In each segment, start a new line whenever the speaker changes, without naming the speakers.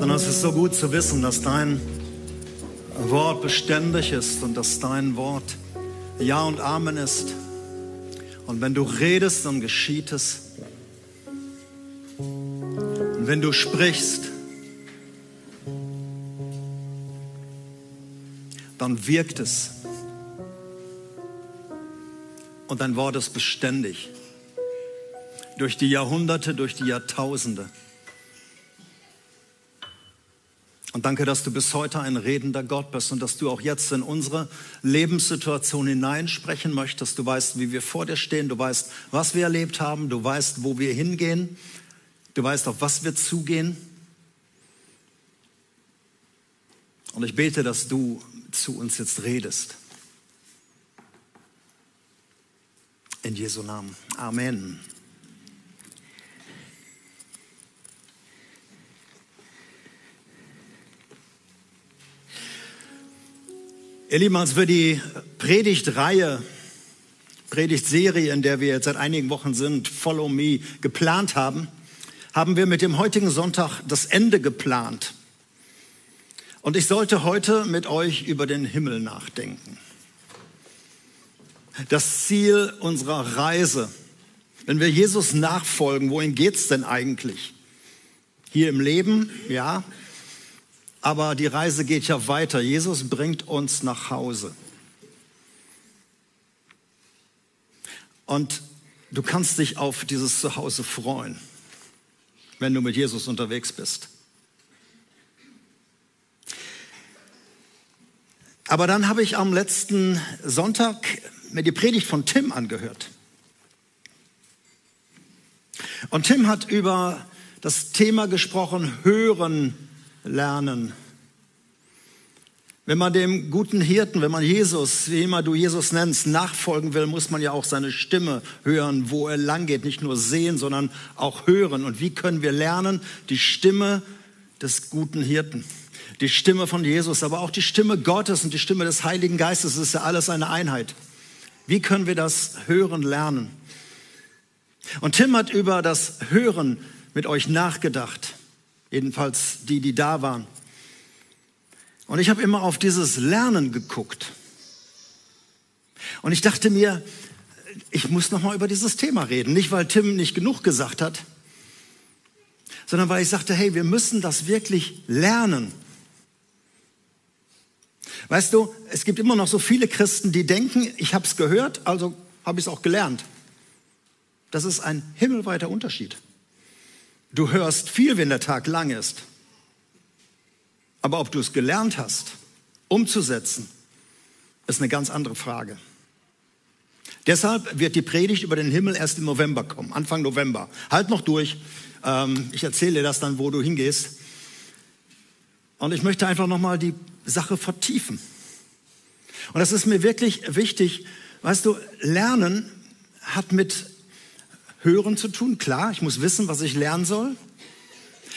Vater, es ist so gut zu wissen, dass dein Wort beständig ist und dass dein Wort Ja und Amen ist. Und wenn du redest, dann geschieht es. Und wenn du sprichst, dann wirkt es. Und dein Wort ist beständig. Durch die Jahrhunderte, durch die Jahrtausende. Und danke, dass du bis heute ein redender Gott bist und dass du auch jetzt in unsere Lebenssituation hineinsprechen möchtest. Du weißt, wie wir vor dir stehen, du weißt, was wir erlebt haben, du weißt, wo wir hingehen, du weißt, auf was wir zugehen. Und ich bete, dass du zu uns jetzt redest. In Jesu Namen. Amen. Ihr Lieben, als wir die Predigtreihe, Predigtserie, in der wir jetzt seit einigen Wochen sind, Follow Me, geplant haben, haben wir mit dem heutigen Sonntag das Ende geplant. Und ich sollte heute mit euch über den Himmel nachdenken. Das Ziel unserer Reise. Wenn wir Jesus nachfolgen, wohin geht's denn eigentlich? Hier im Leben, ja, aber die Reise geht ja weiter. Jesus bringt uns nach Hause. Und du kannst dich auf dieses Zuhause freuen, wenn du mit Jesus unterwegs bist. Aber dann habe ich am letzten Sonntag mir die Predigt von Tim angehört. Und Tim hat über das Thema gesprochen, hören lernen. Wenn man dem guten Hirten, wenn man Jesus, wie immer du Jesus nennst, nachfolgen will, muss man ja auch seine Stimme hören, wo er lang geht. Nicht nur sehen, sondern auch hören. Und wie können wir lernen, die Stimme des guten Hirten, die Stimme von Jesus, aber auch die Stimme Gottes und die Stimme des Heiligen Geistes, das ist ja alles eine Einheit. Wie können wir das Hören lernen? Und Tim hat über das Hören mit euch nachgedacht jedenfalls die, die da waren. Und ich habe immer auf dieses Lernen geguckt. Und ich dachte mir, ich muss noch mal über dieses Thema reden, nicht weil Tim nicht genug gesagt hat, sondern weil ich sagte, hey, wir müssen das wirklich lernen. Weißt du, es gibt immer noch so viele Christen, die denken, ich habe es gehört, also habe ich es auch gelernt. Das ist ein himmelweiter Unterschied. Du hörst viel, wenn der Tag lang ist. Aber ob du es gelernt hast, umzusetzen, ist eine ganz andere Frage. Deshalb wird die Predigt über den Himmel erst im November kommen, Anfang November. Halt noch durch. Ähm, ich erzähle dir das dann, wo du hingehst. Und ich möchte einfach nochmal die Sache vertiefen. Und das ist mir wirklich wichtig. Weißt du, Lernen hat mit Hören zu tun, klar, ich muss wissen, was ich lernen soll,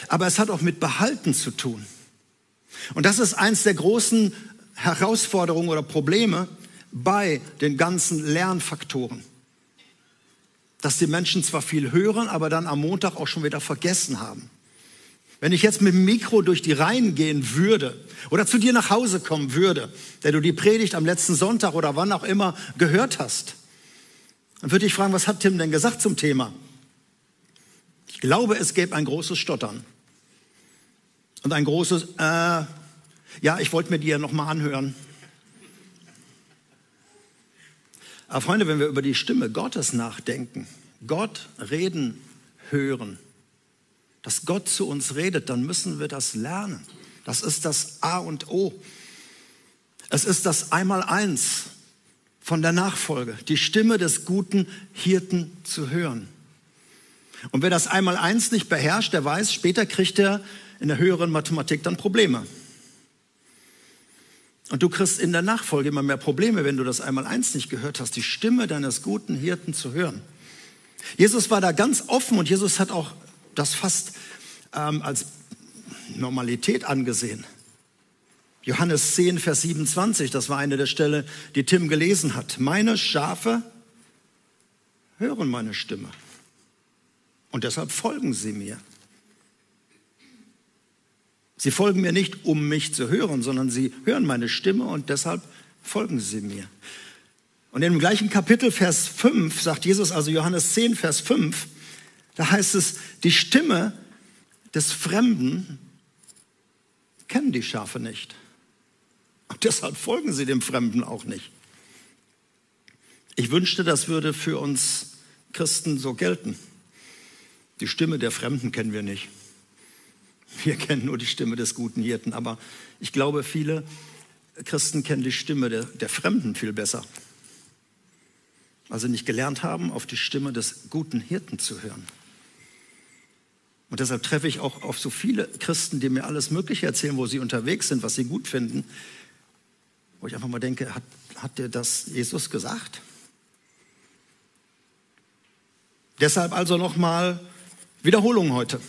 aber es hat auch mit Behalten zu tun. Und das ist eins der großen Herausforderungen oder Probleme bei den ganzen Lernfaktoren. Dass die Menschen zwar viel hören, aber dann am Montag auch schon wieder vergessen haben. Wenn ich jetzt mit dem Mikro durch die Reihen gehen würde oder zu dir nach Hause kommen würde, der du die Predigt am letzten Sonntag oder wann auch immer gehört hast, dann würde ich fragen, was hat Tim denn gesagt zum Thema? Ich glaube, es gäbe ein großes Stottern. Und ein großes, äh, ja, ich wollte mir die ja nochmal anhören. Aber Freunde, wenn wir über die Stimme Gottes nachdenken, Gott reden, hören, dass Gott zu uns redet, dann müssen wir das lernen. Das ist das A und O. Es ist das Einmaleins von der Nachfolge, die Stimme des guten Hirten zu hören. Und wer das einmal eins nicht beherrscht, der weiß, später kriegt er in der höheren Mathematik dann Probleme. Und du kriegst in der Nachfolge immer mehr Probleme, wenn du das einmal eins nicht gehört hast, die Stimme deines guten Hirten zu hören. Jesus war da ganz offen und Jesus hat auch das fast ähm, als Normalität angesehen. Johannes 10, Vers 27, das war eine der Stelle, die Tim gelesen hat. Meine Schafe hören meine Stimme und deshalb folgen sie mir. Sie folgen mir nicht, um mich zu hören, sondern sie hören meine Stimme und deshalb folgen sie mir. Und im gleichen Kapitel, Vers 5, sagt Jesus, also Johannes 10, Vers 5, da heißt es, die Stimme des Fremden kennen die Schafe nicht. Und deshalb folgen sie dem Fremden auch nicht. Ich wünschte, das würde für uns Christen so gelten. Die Stimme der Fremden kennen wir nicht. Wir kennen nur die Stimme des guten Hirten. Aber ich glaube, viele Christen kennen die Stimme der, der Fremden viel besser. Also nicht gelernt haben, auf die Stimme des guten Hirten zu hören. Und deshalb treffe ich auch auf so viele Christen, die mir alles Mögliche erzählen, wo sie unterwegs sind, was sie gut finden, wo ich einfach mal denke, hat, hat dir das Jesus gesagt? Deshalb also nochmal Wiederholung heute.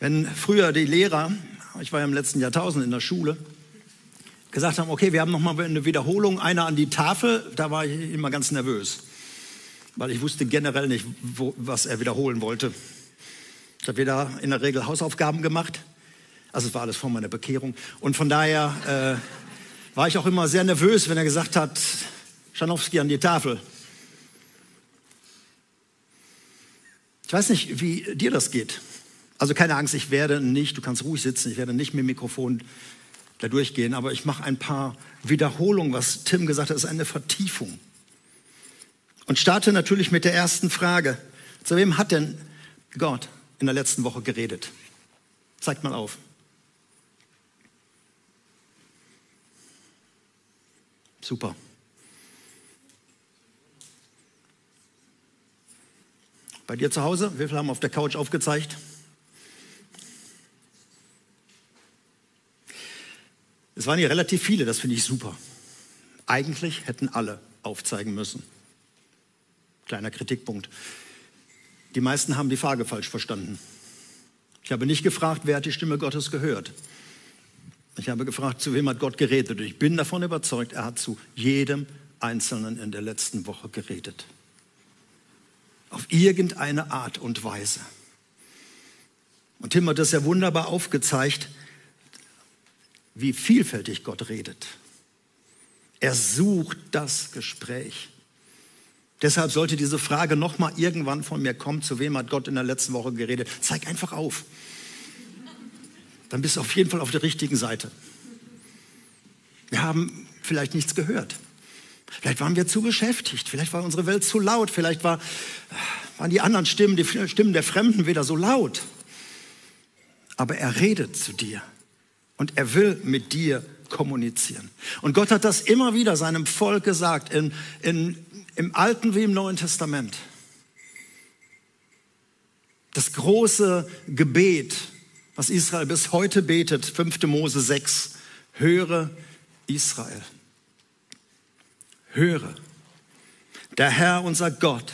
Wenn früher die Lehrer, ich war ja im letzten Jahrtausend in der Schule, gesagt haben, okay, wir haben nochmal eine Wiederholung, einer an die Tafel, da war ich immer ganz nervös weil ich wusste generell nicht, wo, was er wiederholen wollte. Ich habe wieder in der Regel Hausaufgaben gemacht. Also es war alles vor meiner Bekehrung. Und von daher äh, war ich auch immer sehr nervös, wenn er gesagt hat, Schanowski an die Tafel. Ich weiß nicht, wie dir das geht. Also keine Angst, ich werde nicht, du kannst ruhig sitzen, ich werde nicht mit dem Mikrofon da durchgehen, aber ich mache ein paar Wiederholungen, was Tim gesagt hat, ist eine Vertiefung. Und starte natürlich mit der ersten Frage. Zu wem hat denn Gott in der letzten Woche geredet? Zeigt mal auf. Super. Bei dir zu Hause, wie viele haben auf der Couch aufgezeigt? Es waren hier relativ viele, das finde ich super. Eigentlich hätten alle aufzeigen müssen. Kleiner Kritikpunkt. Die meisten haben die Frage falsch verstanden. Ich habe nicht gefragt, wer hat die Stimme Gottes gehört. Ich habe gefragt, zu wem hat Gott geredet. Und ich bin davon überzeugt, er hat zu jedem Einzelnen in der letzten Woche geredet. Auf irgendeine Art und Weise. Und Tim hat das ja wunderbar aufgezeigt, wie vielfältig Gott redet. Er sucht das Gespräch. Deshalb sollte diese Frage nochmal irgendwann von mir kommen, zu wem hat Gott in der letzten Woche geredet? Zeig einfach auf. Dann bist du auf jeden Fall auf der richtigen Seite. Wir haben vielleicht nichts gehört. Vielleicht waren wir zu beschäftigt. Vielleicht war unsere Welt zu laut. Vielleicht war, waren die anderen Stimmen, die Stimmen der Fremden wieder so laut. Aber er redet zu dir und er will mit dir kommunizieren. Und Gott hat das immer wieder seinem Volk gesagt in, in im Alten wie im Neuen Testament. Das große Gebet, was Israel bis heute betet, 5. Mose 6, höre Israel. Höre. Der Herr, unser Gott,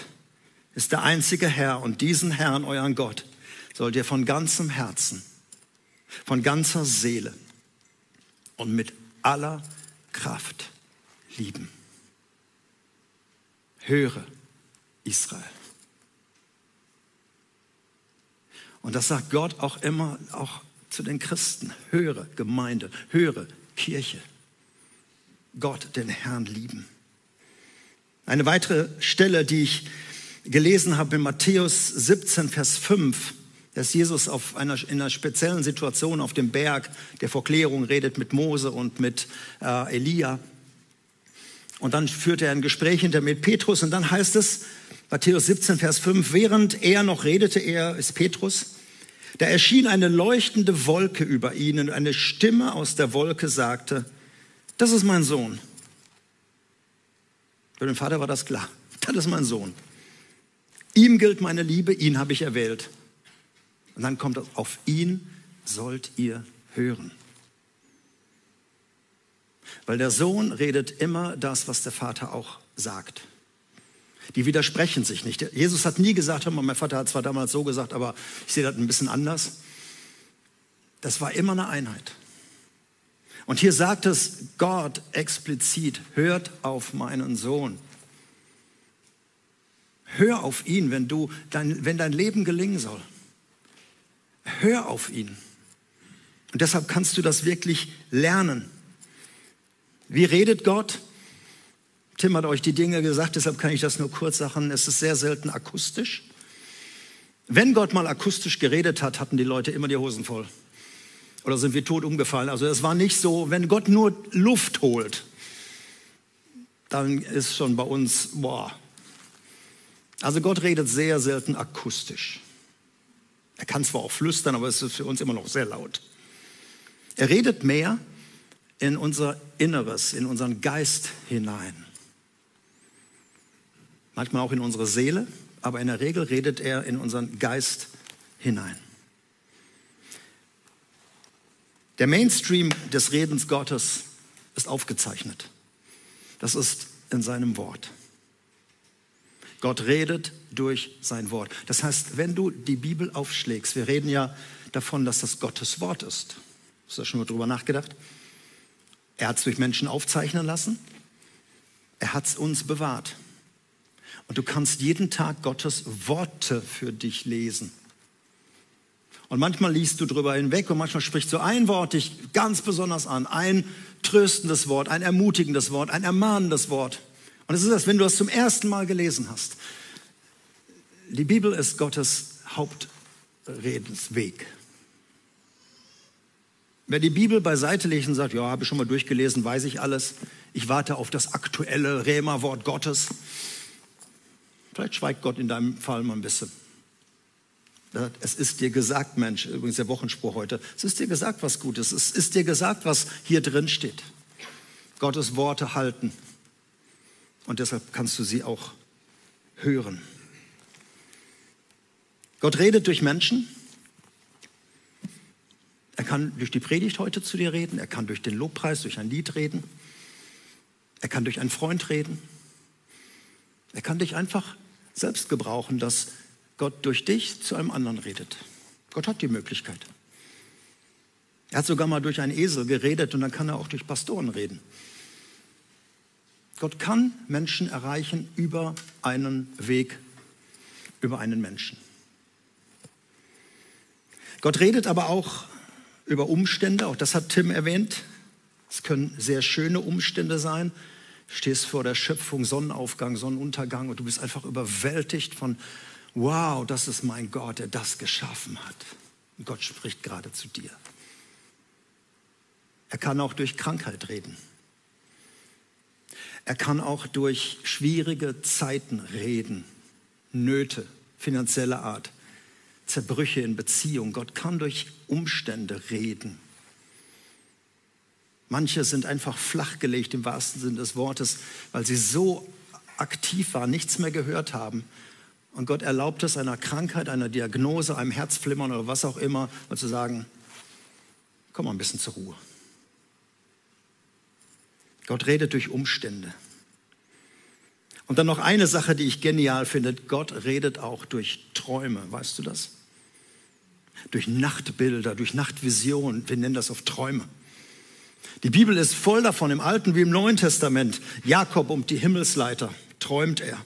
ist der einzige Herr und diesen Herrn, euren Gott, sollt ihr von ganzem Herzen, von ganzer Seele und mit aller Kraft lieben höre Israel. Und das sagt Gott auch immer, auch zu den Christen. Höre Gemeinde, höre Kirche. Gott, den Herrn lieben. Eine weitere Stelle, die ich gelesen habe in Matthäus 17, Vers 5, dass Jesus auf einer, in einer speziellen Situation auf dem Berg der Verklärung redet mit Mose und mit äh, Elia. Und dann führt er ein Gespräch hinter mit Petrus und dann heißt es, Matthäus 17, Vers 5, während er noch redete, er ist Petrus, da erschien eine leuchtende Wolke über ihnen und eine Stimme aus der Wolke sagte, das ist mein Sohn. Für den Vater war das klar, das ist mein Sohn. Ihm gilt meine Liebe, ihn habe ich erwählt. Und dann kommt es, auf ihn sollt ihr hören. Weil der Sohn redet immer das, was der Vater auch sagt. Die widersprechen sich nicht. Jesus hat nie gesagt, hör mal, mein Vater hat zwar damals so gesagt, aber ich sehe das ein bisschen anders. Das war immer eine Einheit. Und hier sagt es Gott explizit, hört auf meinen Sohn. Hör auf ihn, wenn, du dein, wenn dein Leben gelingen soll. Hör auf ihn. Und deshalb kannst du das wirklich lernen. Wie redet Gott? Tim hat euch die Dinge gesagt, deshalb kann ich das nur kurz sagen. Es ist sehr selten akustisch. Wenn Gott mal akustisch geredet hat, hatten die Leute immer die Hosen voll. Oder sind wir tot umgefallen. Also es war nicht so, wenn Gott nur Luft holt, dann ist schon bei uns, boah. Also Gott redet sehr selten akustisch. Er kann zwar auch flüstern, aber es ist für uns immer noch sehr laut. Er redet mehr in unser Inneres, in unseren Geist hinein. Manchmal auch in unsere Seele, aber in der Regel redet er in unseren Geist hinein. Der Mainstream des Redens Gottes ist aufgezeichnet. Das ist in seinem Wort. Gott redet durch sein Wort. Das heißt, wenn du die Bibel aufschlägst, wir reden ja davon, dass das Gottes Wort ist. Hast du schon mal drüber nachgedacht? Er hat es durch Menschen aufzeichnen lassen. Er hat es uns bewahrt. Und du kannst jeden Tag Gottes Worte für dich lesen. Und manchmal liest du drüber hinweg und manchmal spricht so ein Wort dich ganz besonders an. Ein tröstendes Wort, ein ermutigendes Wort, ein ermahnendes Wort. Und es ist das, wenn du das zum ersten Mal gelesen hast. Die Bibel ist Gottes Hauptredensweg. Wer die Bibel beiseite legt und sagt, ja, habe ich schon mal durchgelesen, weiß ich alles, ich warte auf das aktuelle Rema-Wort Gottes, vielleicht schweigt Gott in deinem Fall mal ein bisschen. Es ist dir gesagt, Mensch, übrigens der Wochenspruch heute, es ist dir gesagt, was gut ist. Es ist dir gesagt, was hier drin steht. Gottes Worte halten. Und deshalb kannst du sie auch hören. Gott redet durch Menschen. Er kann durch die Predigt heute zu dir reden. Er kann durch den Lobpreis, durch ein Lied reden. Er kann durch einen Freund reden. Er kann dich einfach selbst gebrauchen, dass Gott durch dich zu einem anderen redet. Gott hat die Möglichkeit. Er hat sogar mal durch einen Esel geredet und dann kann er auch durch Pastoren reden. Gott kann Menschen erreichen über einen Weg, über einen Menschen. Gott redet aber auch über Umstände, auch das hat Tim erwähnt. Es können sehr schöne Umstände sein. Stehst vor der Schöpfung, Sonnenaufgang, Sonnenuntergang und du bist einfach überwältigt von wow, das ist mein Gott, der das geschaffen hat. Und Gott spricht gerade zu dir. Er kann auch durch Krankheit reden. Er kann auch durch schwierige Zeiten reden, Nöte, finanzielle Art, Zerbrüche in Beziehung. Gott kann durch Umstände reden. Manche sind einfach flachgelegt im wahrsten Sinne des Wortes, weil sie so aktiv waren, nichts mehr gehört haben und Gott erlaubt es einer Krankheit, einer Diagnose, einem Herzflimmern oder was auch immer, mal zu sagen, komm mal ein bisschen zur Ruhe. Gott redet durch Umstände. Und dann noch eine Sache, die ich genial finde. Gott redet auch durch Träume. Weißt du das? Durch Nachtbilder, durch Nachtvisionen. Wir nennen das oft Träume. Die Bibel ist voll davon, im Alten wie im Neuen Testament. Jakob um die Himmelsleiter träumt er.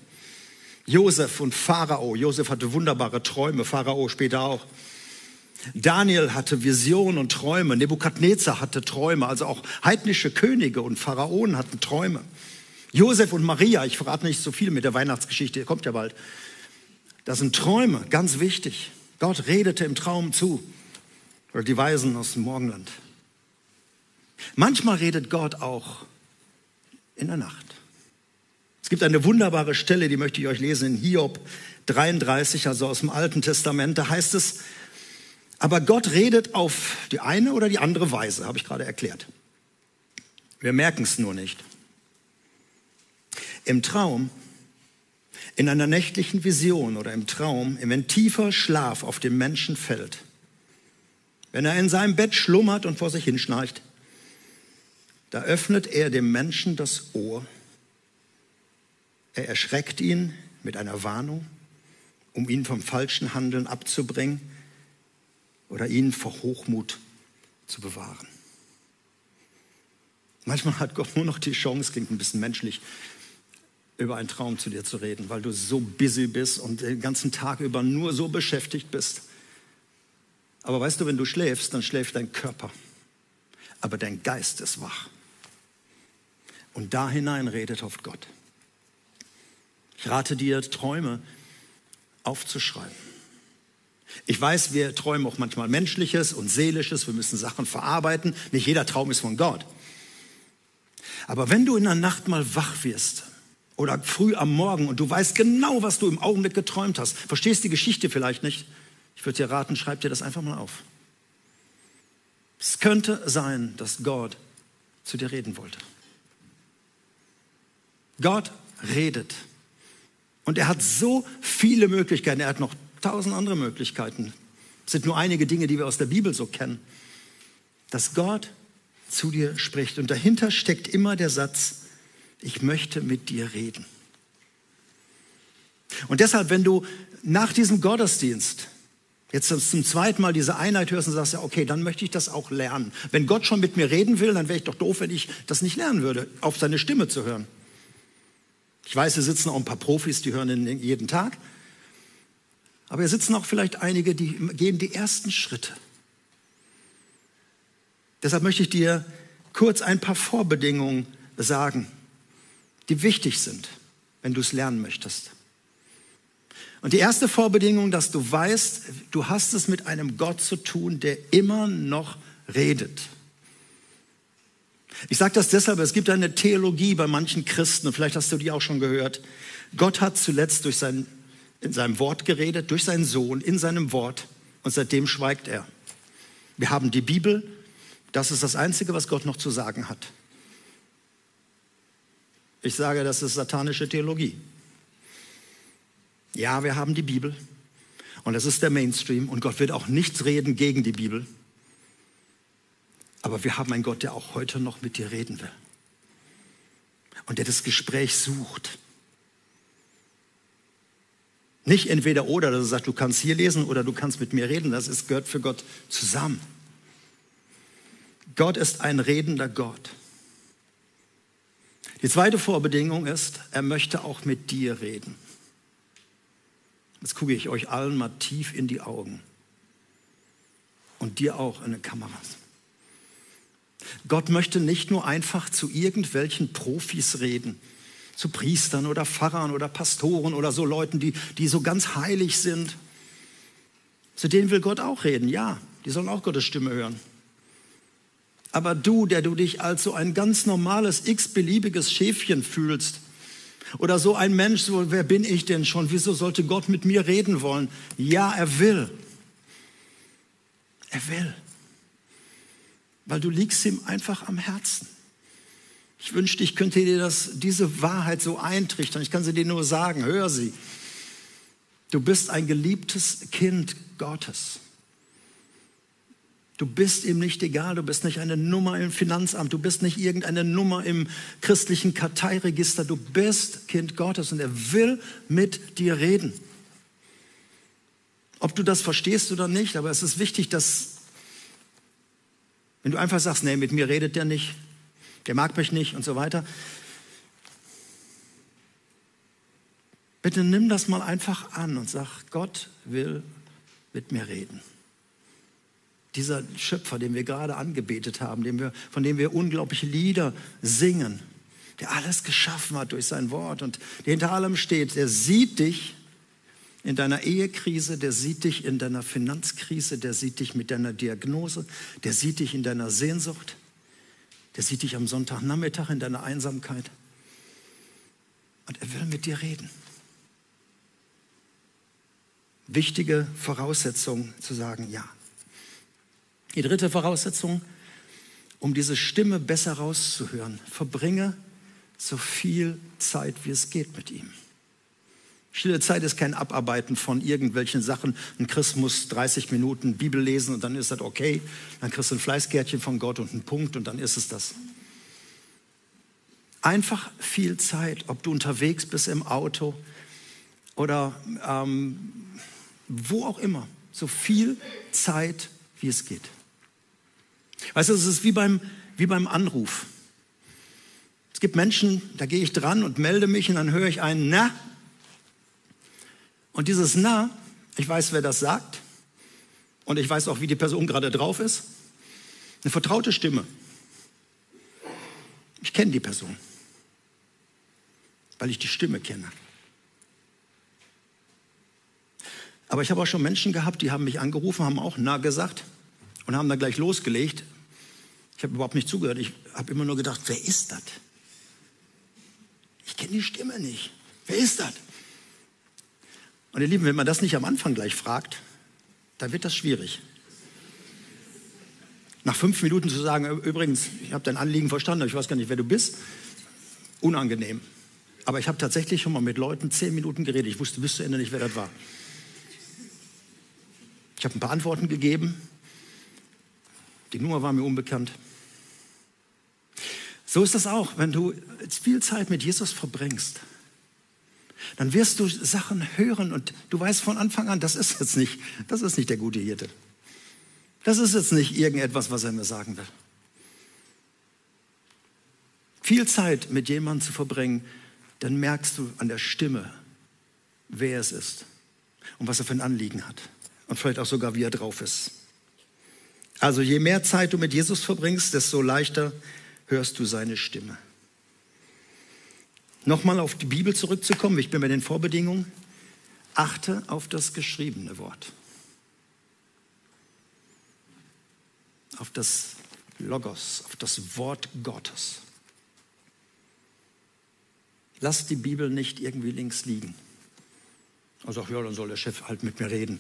Josef und Pharao. Josef hatte wunderbare Träume, Pharao später auch. Daniel hatte Visionen und Träume. Nebukadnezar hatte Träume. Also auch heidnische Könige und Pharaonen hatten Träume. Josef und Maria, ich verrate nicht so viel mit der Weihnachtsgeschichte, kommt ja bald. Das sind Träume, ganz wichtig. Gott redete im Traum zu. Oder die Weisen aus dem Morgenland. Manchmal redet Gott auch in der Nacht. Es gibt eine wunderbare Stelle, die möchte ich euch lesen in Hiob 33, also aus dem Alten Testament. Da heißt es, aber Gott redet auf die eine oder die andere Weise, habe ich gerade erklärt. Wir merken es nur nicht. Im Traum, in einer nächtlichen Vision oder im Traum, wenn tiefer Schlaf auf den Menschen fällt, wenn er in seinem Bett schlummert und vor sich hinschnarcht, da öffnet er dem Menschen das Ohr er erschreckt ihn mit einer Warnung, um ihn vom falschen Handeln abzubringen oder ihn vor Hochmut zu bewahren. Manchmal hat Gott nur noch die Chance, klingt ein bisschen menschlich, über einen Traum zu dir zu reden, weil du so busy bist und den ganzen Tag über nur so beschäftigt bist. Aber weißt du, wenn du schläfst, dann schläft dein Körper. Aber dein Geist ist wach. Und da hinein redet oft Gott. Ich rate dir, Träume aufzuschreiben. Ich weiß, wir träumen auch manchmal Menschliches und Seelisches, wir müssen Sachen verarbeiten. Nicht jeder Traum ist von Gott. Aber wenn du in der Nacht mal wach wirst oder früh am Morgen und du weißt genau, was du im Augenblick geträumt hast, verstehst die Geschichte vielleicht nicht, ich würde dir raten, schreib dir das einfach mal auf. Es könnte sein, dass Gott zu dir reden wollte. Gott redet. Und er hat so viele Möglichkeiten. Er hat noch tausend andere Möglichkeiten. Es sind nur einige Dinge, die wir aus der Bibel so kennen. Dass Gott zu dir spricht. Und dahinter steckt immer der Satz, ich möchte mit dir reden. Und deshalb, wenn du nach diesem Gottesdienst jetzt zum zweiten Mal diese Einheit hörst und sagst, ja, okay, dann möchte ich das auch lernen. Wenn Gott schon mit mir reden will, dann wäre ich doch doof, wenn ich das nicht lernen würde, auf seine Stimme zu hören. Ich weiß, hier sitzen auch ein paar Profis, die hören ihn jeden Tag. Aber hier sitzen auch vielleicht einige, die gehen die ersten Schritte. Deshalb möchte ich dir kurz ein paar Vorbedingungen sagen, die wichtig sind, wenn du es lernen möchtest. Und die erste Vorbedingung, dass du weißt, du hast es mit einem Gott zu tun, der immer noch redet. Ich sage das deshalb, es gibt eine Theologie bei manchen Christen, und vielleicht hast du die auch schon gehört. Gott hat zuletzt durch sein, in seinem Wort geredet, durch seinen Sohn, in seinem Wort, und seitdem schweigt er. Wir haben die Bibel, das ist das Einzige, was Gott noch zu sagen hat. Ich sage, das ist satanische Theologie. Ja, wir haben die Bibel und das ist der Mainstream und Gott wird auch nichts reden gegen die Bibel. Aber wir haben einen Gott, der auch heute noch mit dir reden will und der das Gespräch sucht. Nicht entweder oder, dass er sagt, du kannst hier lesen oder du kannst mit mir reden. Das ist, gehört für Gott zusammen. Gott ist ein redender Gott. Die zweite Vorbedingung ist, er möchte auch mit dir reden. Jetzt gucke ich euch allen mal tief in die Augen. Und dir auch in den Kameras. Gott möchte nicht nur einfach zu irgendwelchen Profis reden, zu Priestern oder Pfarrern oder Pastoren oder so Leuten, die, die so ganz heilig sind. Zu denen will Gott auch reden, ja, die sollen auch Gottes Stimme hören. Aber du, der du dich als so ein ganz normales, x-beliebiges Schäfchen fühlst, oder so ein Mensch, so, wer bin ich denn schon? Wieso sollte Gott mit mir reden wollen? Ja, er will. Er will. Weil du liegst ihm einfach am Herzen. Ich wünschte, ich könnte dir das, diese Wahrheit so eintrichtern. Ich kann sie dir nur sagen, hör sie. Du bist ein geliebtes Kind Gottes. Du bist ihm nicht egal, du bist nicht eine Nummer im Finanzamt, du bist nicht irgendeine Nummer im christlichen Karteiregister, du bist Kind Gottes und er will mit dir reden. Ob du das verstehst oder nicht, aber es ist wichtig, dass, wenn du einfach sagst, nee, mit mir redet der nicht, der mag mich nicht und so weiter, bitte nimm das mal einfach an und sag, Gott will mit mir reden. Dieser Schöpfer, den wir gerade angebetet haben, dem wir, von dem wir unglaubliche Lieder singen, der alles geschaffen hat durch sein Wort und der hinter allem steht, der sieht dich in deiner Ehekrise, der sieht dich in deiner Finanzkrise, der sieht dich mit deiner Diagnose, der sieht dich in deiner Sehnsucht, der sieht dich am Sonntagnachmittag in deiner Einsamkeit. Und er will mit dir reden. Wichtige Voraussetzung zu sagen, ja, die dritte Voraussetzung, um diese Stimme besser rauszuhören, verbringe so viel Zeit, wie es geht mit ihm. Stille Zeit ist kein Abarbeiten von irgendwelchen Sachen. Ein Christ muss 30 Minuten Bibel lesen und dann ist das okay. Dann kriegst du ein Fleißkärtchen von Gott und einen Punkt und dann ist es das. Einfach viel Zeit, ob du unterwegs bist im Auto oder ähm, wo auch immer. So viel Zeit, wie es geht. Weißt du, es ist wie beim, wie beim Anruf. Es gibt Menschen, da gehe ich dran und melde mich und dann höre ich ein Na. Und dieses Na, ich weiß, wer das sagt. Und ich weiß auch, wie die Person gerade drauf ist. Eine vertraute Stimme. Ich kenne die Person, weil ich die Stimme kenne. Aber ich habe auch schon Menschen gehabt, die haben mich angerufen, haben auch Na gesagt und haben dann gleich losgelegt. Ich habe überhaupt nicht zugehört. Ich habe immer nur gedacht, wer ist das? Ich kenne die Stimme nicht. Wer ist das? Und ihr Lieben, wenn man das nicht am Anfang gleich fragt, dann wird das schwierig. Nach fünf Minuten zu sagen, übrigens, ich habe dein Anliegen verstanden, aber ich weiß gar nicht, wer du bist, unangenehm. Aber ich habe tatsächlich schon mal mit Leuten zehn Minuten geredet. Ich wusste bis zu Ende nicht, wer das war. Ich habe ein paar Antworten gegeben. Die Nummer war mir unbekannt. So ist das auch, wenn du viel Zeit mit Jesus verbringst. Dann wirst du Sachen hören und du weißt von Anfang an, das ist jetzt nicht, das ist nicht der gute Hirte. Das ist jetzt nicht irgendetwas, was er mir sagen will. Viel Zeit mit jemandem zu verbringen, dann merkst du an der Stimme, wer es ist und was er für ein Anliegen hat. Und vielleicht auch sogar, wie er drauf ist. Also je mehr Zeit du mit Jesus verbringst, desto leichter hörst du seine Stimme. Nochmal auf die Bibel zurückzukommen, ich bin bei den Vorbedingungen. Achte auf das geschriebene Wort. auf das Logos, auf das Wort Gottes. Lass die Bibel nicht irgendwie links liegen. Also, ja, dann soll der Chef halt mit mir reden.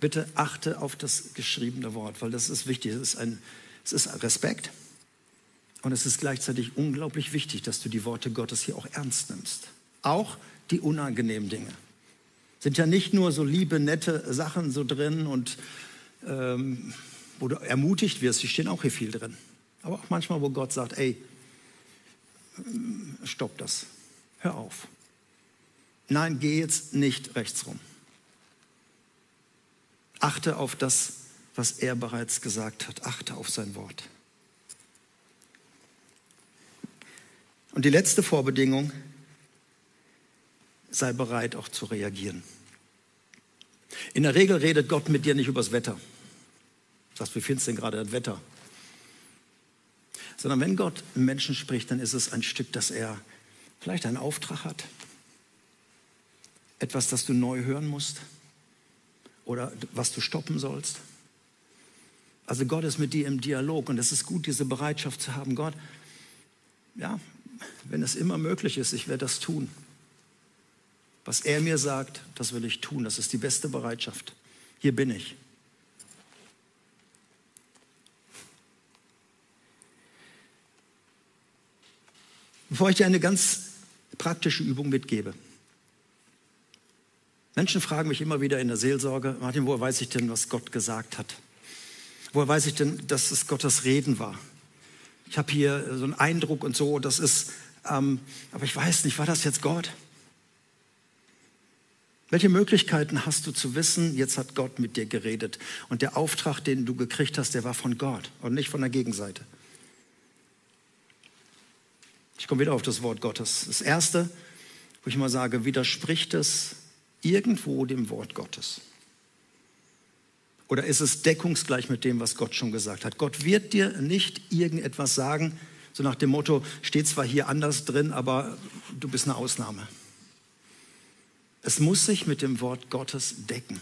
Bitte achte auf das geschriebene Wort, weil das ist wichtig. Es ist, ein, es ist Respekt und es ist gleichzeitig unglaublich wichtig, dass du die Worte Gottes hier auch ernst nimmst. Auch die unangenehmen Dinge. Sind ja nicht nur so liebe, nette Sachen so drin und ähm, wo du ermutigt wirst, die stehen auch hier viel drin. Aber auch manchmal, wo Gott sagt, ey, stopp das, hör auf. Nein, geh jetzt nicht rechts rum. Achte auf das, was er bereits gesagt hat. Achte auf sein Wort. Und die letzte Vorbedingung, sei bereit auch zu reagieren. In der Regel redet Gott mit dir nicht übers Wetter. Sagst, wie findest du denn gerade das Wetter? Sondern wenn Gott Menschen spricht, dann ist es ein Stück, dass er vielleicht einen Auftrag hat. Etwas, das du neu hören musst. Oder was du stoppen sollst. Also Gott ist mit dir im Dialog und es ist gut, diese Bereitschaft zu haben. Gott, ja, wenn es immer möglich ist, ich werde das tun. Was er mir sagt, das will ich tun. Das ist die beste Bereitschaft. Hier bin ich. Bevor ich dir eine ganz praktische Übung mitgebe. Menschen fragen mich immer wieder in der Seelsorge, Martin, woher weiß ich denn, was Gott gesagt hat? Woher weiß ich denn, dass es Gottes Reden war? Ich habe hier so einen Eindruck und so, das ist, ähm, aber ich weiß nicht, war das jetzt Gott? Welche Möglichkeiten hast du zu wissen, jetzt hat Gott mit dir geredet und der Auftrag, den du gekriegt hast, der war von Gott und nicht von der Gegenseite? Ich komme wieder auf das Wort Gottes. Das Erste, wo ich mal sage, widerspricht es irgendwo dem Wort Gottes? Oder ist es deckungsgleich mit dem, was Gott schon gesagt hat? Gott wird dir nicht irgendetwas sagen, so nach dem Motto, steht zwar hier anders drin, aber du bist eine Ausnahme. Es muss sich mit dem Wort Gottes decken.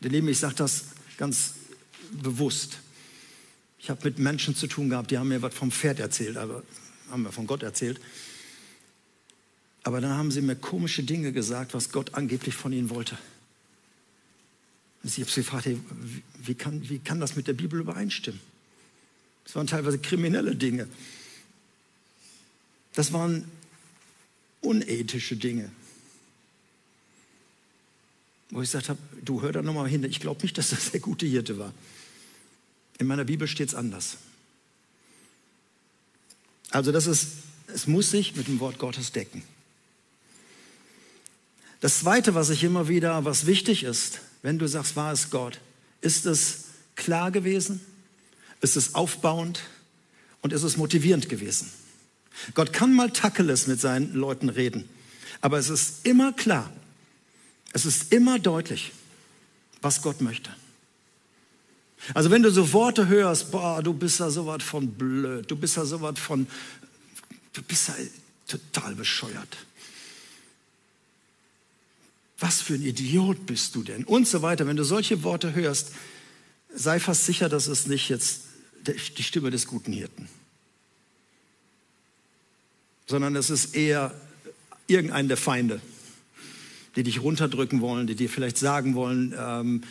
Ihr Lieben, ich sage das ganz bewusst. Ich habe mit Menschen zu tun gehabt, die haben mir was vom Pferd erzählt, aber haben wir von Gott erzählt. Aber dann haben sie mir komische Dinge gesagt, was Gott angeblich von ihnen wollte. Ich habe sie gefragt, hey, wie, kann, wie kann das mit der Bibel übereinstimmen? Das waren teilweise kriminelle Dinge. Das waren unethische Dinge. Wo ich gesagt habe, du hör da nochmal hin, ich glaube nicht, dass das der gute Hirte war. In meiner Bibel steht es anders. Also das ist, es muss sich mit dem Wort Gottes decken. Das Zweite, was ich immer wieder, was wichtig ist, wenn du sagst, war es Gott, ist es klar gewesen, ist es aufbauend und ist es motivierend gewesen. Gott kann mal Tacheles mit seinen Leuten reden, aber es ist immer klar, Es ist immer deutlich, was Gott möchte. Also wenn du so Worte hörst, boah, du bist ja so was von blöd, du bist ja so was von, du bist ja total bescheuert. Was für ein Idiot bist du denn? Und so weiter. Wenn du solche Worte hörst, sei fast sicher, dass es nicht jetzt die Stimme des guten Hirten, sondern es ist eher irgendein der Feinde, die dich runterdrücken wollen, die dir vielleicht sagen wollen, ähm,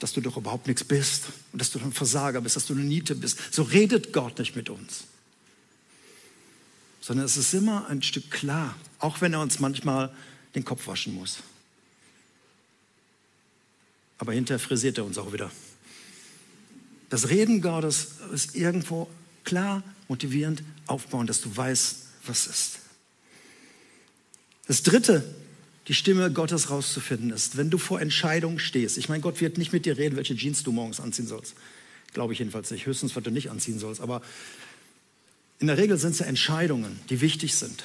dass du doch überhaupt nichts bist und dass du ein Versager bist, dass du eine Niete bist. So redet Gott nicht mit uns. Sondern es ist immer ein Stück klar, auch wenn er uns manchmal den Kopf waschen muss. Aber hinterher frisiert er uns auch wieder. Das Reden Gottes ist irgendwo klar, motivierend, aufbauend, dass du weißt, was ist. Das Dritte, die Stimme Gottes rauszufinden ist, wenn du vor Entscheidungen stehst. Ich meine, Gott wird nicht mit dir reden, welche Jeans du morgens anziehen sollst. Glaube ich jedenfalls nicht. Höchstens, was du nicht anziehen sollst. Aber in der Regel sind es ja Entscheidungen, die wichtig sind.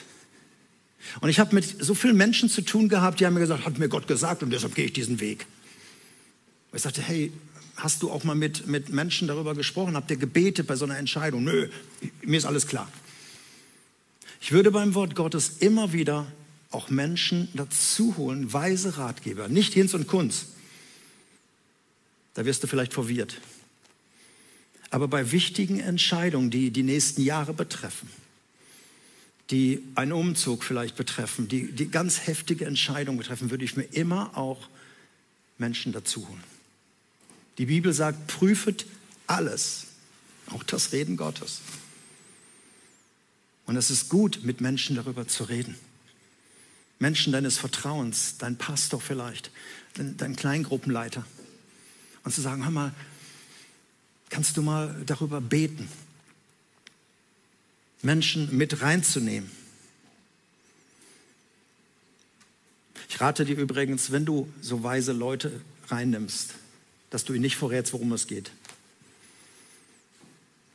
Und ich habe mit so vielen Menschen zu tun gehabt, die haben mir gesagt, hat mir Gott gesagt und deshalb gehe ich diesen Weg. Und ich sagte, hey, hast du auch mal mit, mit Menschen darüber gesprochen? Habt ihr gebetet bei so einer Entscheidung? Nö, mir ist alles klar. Ich würde beim Wort Gottes immer wieder auch Menschen dazu holen, weise Ratgeber, nicht Hinz und Kunz. Da wirst du vielleicht verwirrt. Aber bei wichtigen Entscheidungen, die die nächsten Jahre betreffen, die einen Umzug vielleicht betreffen, die, die ganz heftige Entscheidungen betreffen, würde ich mir immer auch Menschen dazu holen. Die Bibel sagt, prüfet alles, auch das Reden Gottes. Und es ist gut, mit Menschen darüber zu reden. Menschen deines Vertrauens, dein Pastor vielleicht, dein Kleingruppenleiter. Und zu sagen, hör mal, kannst du mal darüber beten? Menschen mit reinzunehmen. Ich rate dir übrigens, wenn du so weise Leute reinnimmst, dass du ihnen nicht verrätst, worum es geht.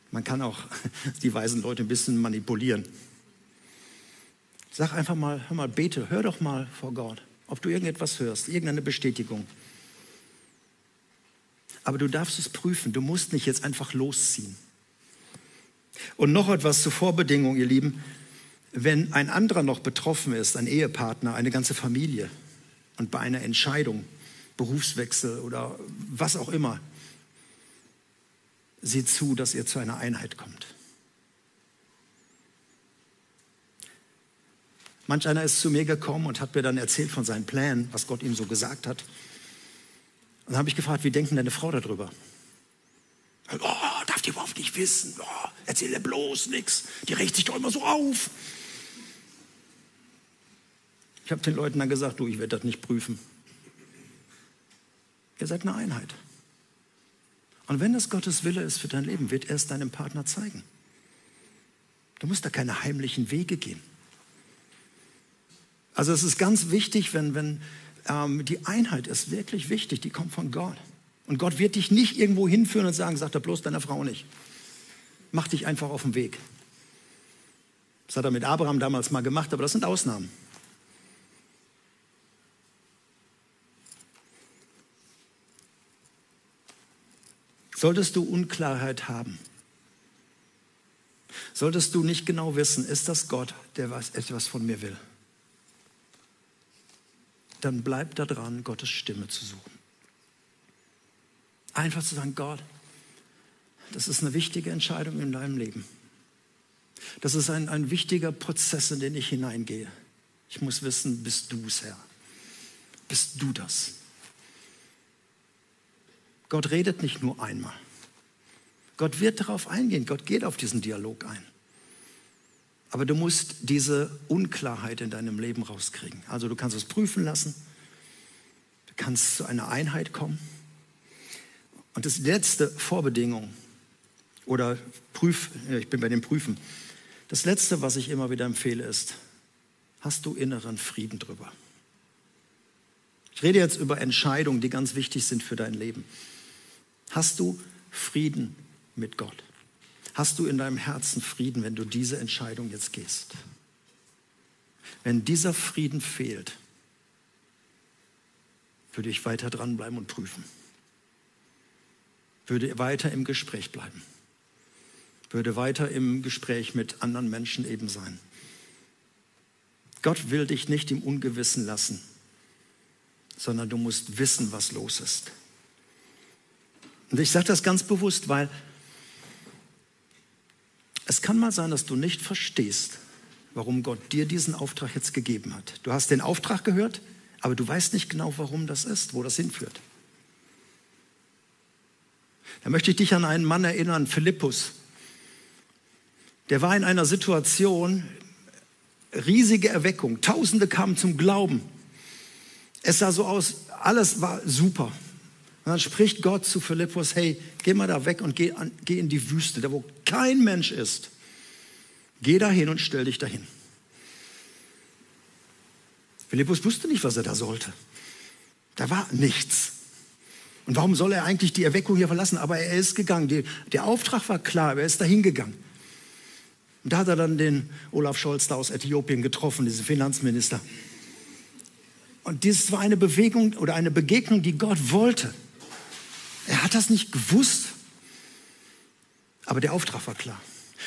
Man kann auch die weisen Leute ein bisschen manipulieren. Sag einfach mal, hör mal, bete, hör doch mal vor Gott, ob du irgendetwas hörst, irgendeine Bestätigung. Aber du darfst es prüfen, du musst nicht jetzt einfach losziehen. Und noch etwas zur Vorbedingung, ihr Lieben. Wenn ein anderer noch betroffen ist, ein Ehepartner, eine ganze Familie, und bei einer Entscheidung, Berufswechsel oder was auch immer, sieh zu, dass ihr zu einer Einheit kommt. Manch einer ist zu mir gekommen und hat mir dann erzählt von seinen Plänen, was Gott ihm so gesagt hat. Und dann habe ich gefragt, wie denkt deine Frau darüber? Oh, darf die überhaupt nicht wissen. Oh, erzähl ihr bloß nichts. Die regt sich doch immer so auf. Ich habe den Leuten dann gesagt, du, ich werde das nicht prüfen. Ihr seid eine Einheit. Und wenn das Gottes Wille ist für dein Leben, wird er es deinem Partner zeigen. Du musst da keine heimlichen Wege gehen. Also es ist ganz wichtig, wenn, wenn ähm, die Einheit ist wirklich wichtig, die kommt von Gott. Und Gott wird dich nicht irgendwo hinführen und sagen, sag da bloß deiner Frau nicht. Mach dich einfach auf den Weg. Das hat er mit Abraham damals mal gemacht, aber das sind Ausnahmen. Solltest du Unklarheit haben, solltest du nicht genau wissen, ist das Gott, der was, etwas von mir will, dann bleib da dran, Gottes Stimme zu suchen. Einfach zu sagen, Gott, das ist eine wichtige Entscheidung in deinem Leben. Das ist ein, ein wichtiger Prozess, in den ich hineingehe. Ich muss wissen, bist du es, Herr? Bist du das? Gott redet nicht nur einmal. Gott wird darauf eingehen. Gott geht auf diesen Dialog ein. Aber du musst diese Unklarheit in deinem Leben rauskriegen. Also du kannst es prüfen lassen, du kannst zu einer Einheit kommen. Und das letzte Vorbedingung oder Prüf, ich bin bei den Prüfen. Das letzte, was ich immer wieder empfehle, ist, hast du inneren Frieden drüber? Ich rede jetzt über Entscheidungen, die ganz wichtig sind für dein Leben. Hast du Frieden mit Gott? Hast du in deinem Herzen Frieden, wenn du diese Entscheidung jetzt gehst? Wenn dieser Frieden fehlt, würde ich weiter dranbleiben und prüfen. Würde weiter im Gespräch bleiben. Würde weiter im Gespräch mit anderen Menschen eben sein. Gott will dich nicht im Ungewissen lassen, sondern du musst wissen, was los ist. Und ich sage das ganz bewusst, weil es kann mal sein, dass du nicht verstehst, warum Gott dir diesen Auftrag jetzt gegeben hat. Du hast den Auftrag gehört, aber du weißt nicht genau, warum das ist, wo das hinführt. Da möchte ich dich an einen Mann erinnern, Philippus. Der war in einer Situation, riesige Erweckung, Tausende kamen zum Glauben. Es sah so aus, alles war super. Und dann spricht Gott zu Philippus, hey, geh mal da weg und geh, an, geh in die Wüste, da wo kein Mensch ist. Geh dahin und stell dich dahin. Philippus wusste nicht, was er da sollte. Da war nichts. Und warum soll er eigentlich die Erweckung hier verlassen? Aber er ist gegangen. Die, der Auftrag war klar, er ist dahin gegangen. Und da hat er dann den Olaf Scholz da aus Äthiopien getroffen, diesen Finanzminister. Und dies war eine Bewegung oder eine Begegnung, die Gott wollte. Er hat das nicht gewusst, aber der Auftrag war klar.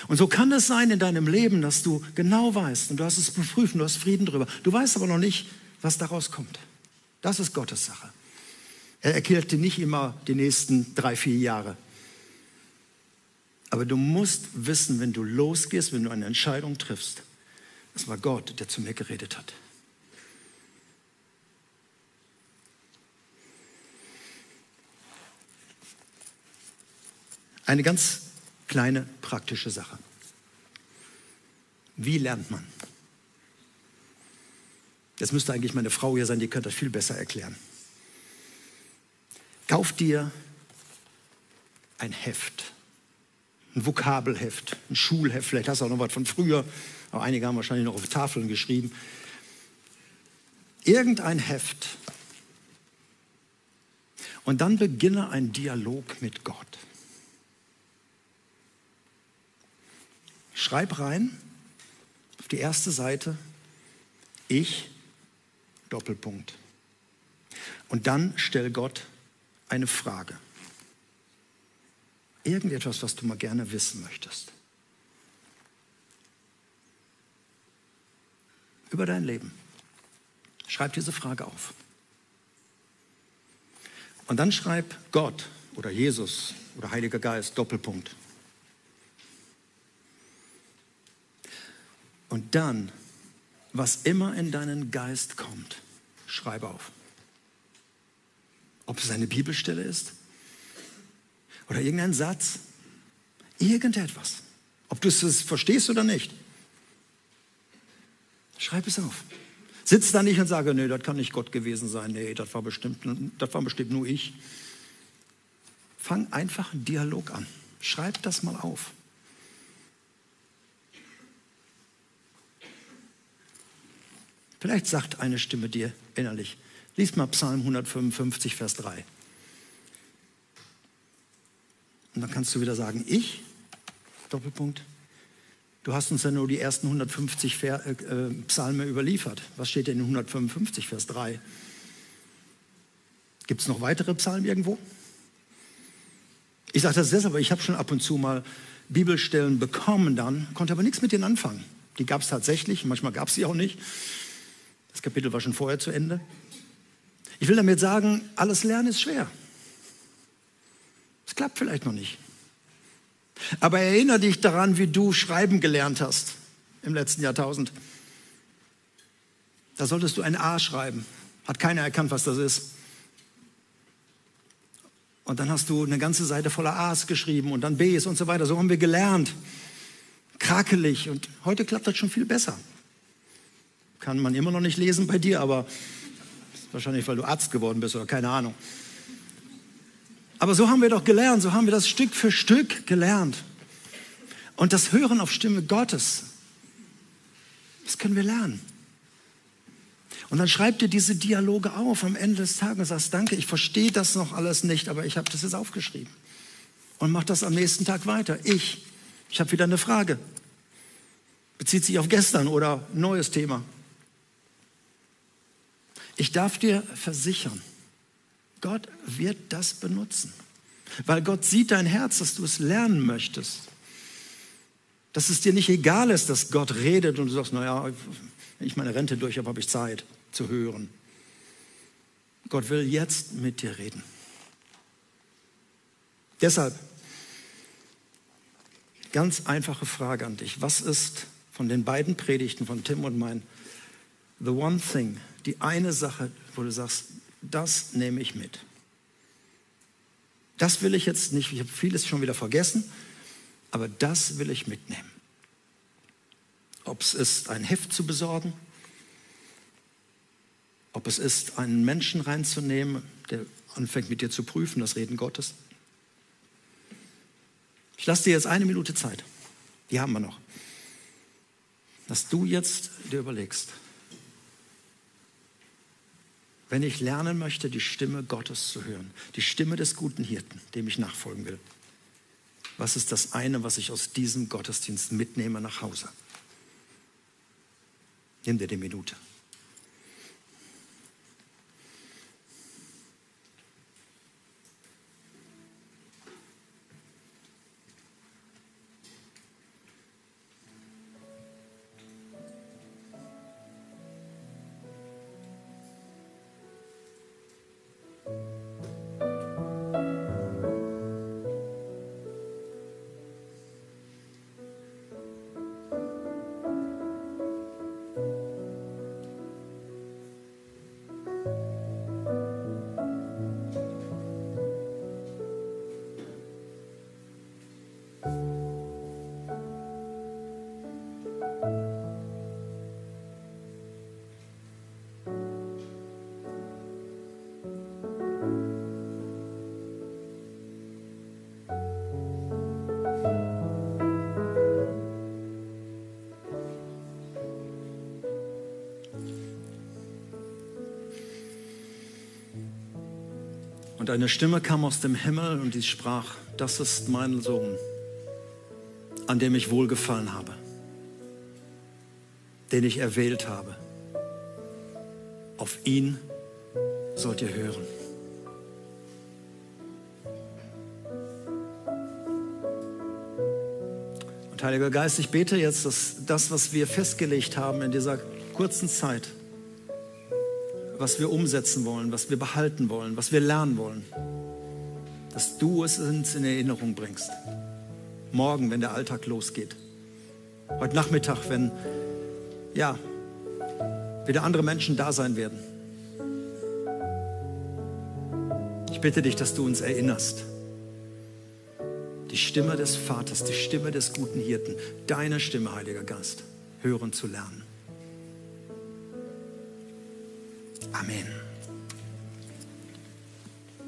Und so kann es sein in deinem Leben, dass du genau weißt und du hast es beprüft, du hast Frieden drüber. Du weißt aber noch nicht, was daraus kommt. Das ist Gottes Sache. Er erklärt dir nicht immer die nächsten drei, vier Jahre. Aber du musst wissen, wenn du losgehst, wenn du eine Entscheidung triffst, das war Gott, der zu mir geredet hat. Eine ganz kleine praktische Sache. Wie lernt man? Das müsste eigentlich meine Frau hier sein, die könnte das viel besser erklären. Kauf dir ein Heft ein Vokabelheft, ein Schulheft, vielleicht hast du auch noch was von früher, aber einige haben wahrscheinlich noch auf Tafeln geschrieben. Irgendein Heft. Und dann beginne ein Dialog mit Gott. Schreib rein auf die erste Seite, ich, Doppelpunkt. Und dann stell Gott eine Frage. Irgendetwas, was du mal gerne wissen möchtest. Über dein Leben. Schreib diese Frage auf. Und dann schreib Gott oder Jesus oder Heiliger Geist, Doppelpunkt. Und dann, was immer in deinen Geist kommt, schreibe auf. Ob es eine Bibelstelle ist, oder irgendein Satz. Irgendetwas. Ob du es verstehst oder nicht. Schreib es auf. Sitz da nicht und sage, nee, das kann nicht Gott gewesen sein. Nee, das war bestimmt, war bestimmt nur ich. Fang einfach einen Dialog an. Schreib das mal auf. Vielleicht sagt eine Stimme dir innerlich, lies mal Psalm 155, Vers 3. Und dann kannst du wieder sagen, ich, Doppelpunkt, du hast uns ja nur die ersten 150 Ver, äh, äh, Psalme überliefert. Was steht denn in 155, Vers 3? Gibt es noch weitere Psalmen irgendwo? Ich sage das deshalb, aber ich habe schon ab und zu mal Bibelstellen bekommen dann, konnte aber nichts mit denen anfangen. Die gab es tatsächlich, manchmal gab es sie auch nicht. Das Kapitel war schon vorher zu Ende. Ich will damit sagen, alles Lernen ist schwer. Es klappt vielleicht noch nicht. Aber erinnere dich daran, wie du schreiben gelernt hast im letzten Jahrtausend. Da solltest du ein A schreiben. Hat keiner erkannt, was das ist. Und dann hast du eine ganze Seite voller A's geschrieben und dann B's und so weiter. So haben wir gelernt. Krakelig. Und heute klappt das schon viel besser. Kann man immer noch nicht lesen bei dir, aber wahrscheinlich, weil du Arzt geworden bist oder keine Ahnung. Aber so haben wir doch gelernt, so haben wir das Stück für Stück gelernt. Und das Hören auf Stimme Gottes, das können wir lernen. Und dann schreibt ihr diese Dialoge auf am Ende des Tages und sagst, danke, ich verstehe das noch alles nicht, aber ich habe das jetzt aufgeschrieben. Und mach das am nächsten Tag weiter. Ich, ich habe wieder eine Frage. Bezieht sich auf gestern oder ein neues Thema. Ich darf dir versichern, Gott wird das benutzen. Weil Gott sieht dein Herz, dass du es lernen möchtest. Dass es dir nicht egal ist, dass Gott redet und du sagst, naja, wenn ich meine Rente durch habe, habe ich Zeit zu hören. Gott will jetzt mit dir reden. Deshalb, ganz einfache Frage an dich. Was ist von den beiden Predigten von Tim und mein The One Thing, die eine Sache, wo du sagst, das nehme ich mit? Das will ich jetzt nicht, ich habe vieles schon wieder vergessen, aber das will ich mitnehmen. Ob es ist, ein Heft zu besorgen, ob es ist, einen Menschen reinzunehmen, der anfängt mit dir zu prüfen, das Reden Gottes. Ich lasse dir jetzt eine Minute Zeit. Die haben wir noch. Dass du jetzt dir überlegst, wenn ich lernen möchte, die Stimme Gottes zu hören, die Stimme des guten Hirten, dem ich nachfolgen will, was ist das eine, was ich aus diesem Gottesdienst mitnehme nach Hause? Nimm dir die Minute. Und eine Stimme kam aus dem Himmel und die sprach, das ist mein Sohn, an dem ich wohlgefallen habe, den ich erwählt habe. Auf ihn sollt ihr hören. Und Heiliger Geist, ich bete jetzt, dass das, was wir festgelegt haben in dieser kurzen Zeit, was wir umsetzen wollen, was wir behalten wollen, was wir lernen wollen, dass du es uns in Erinnerung bringst. Morgen, wenn der Alltag losgeht. Heute Nachmittag, wenn, ja, wieder andere Menschen da sein werden. Ich bitte dich, dass du uns erinnerst. Die Stimme des Vaters, die Stimme des guten Hirten, deine Stimme, Heiliger Geist, hören zu lernen. Amen.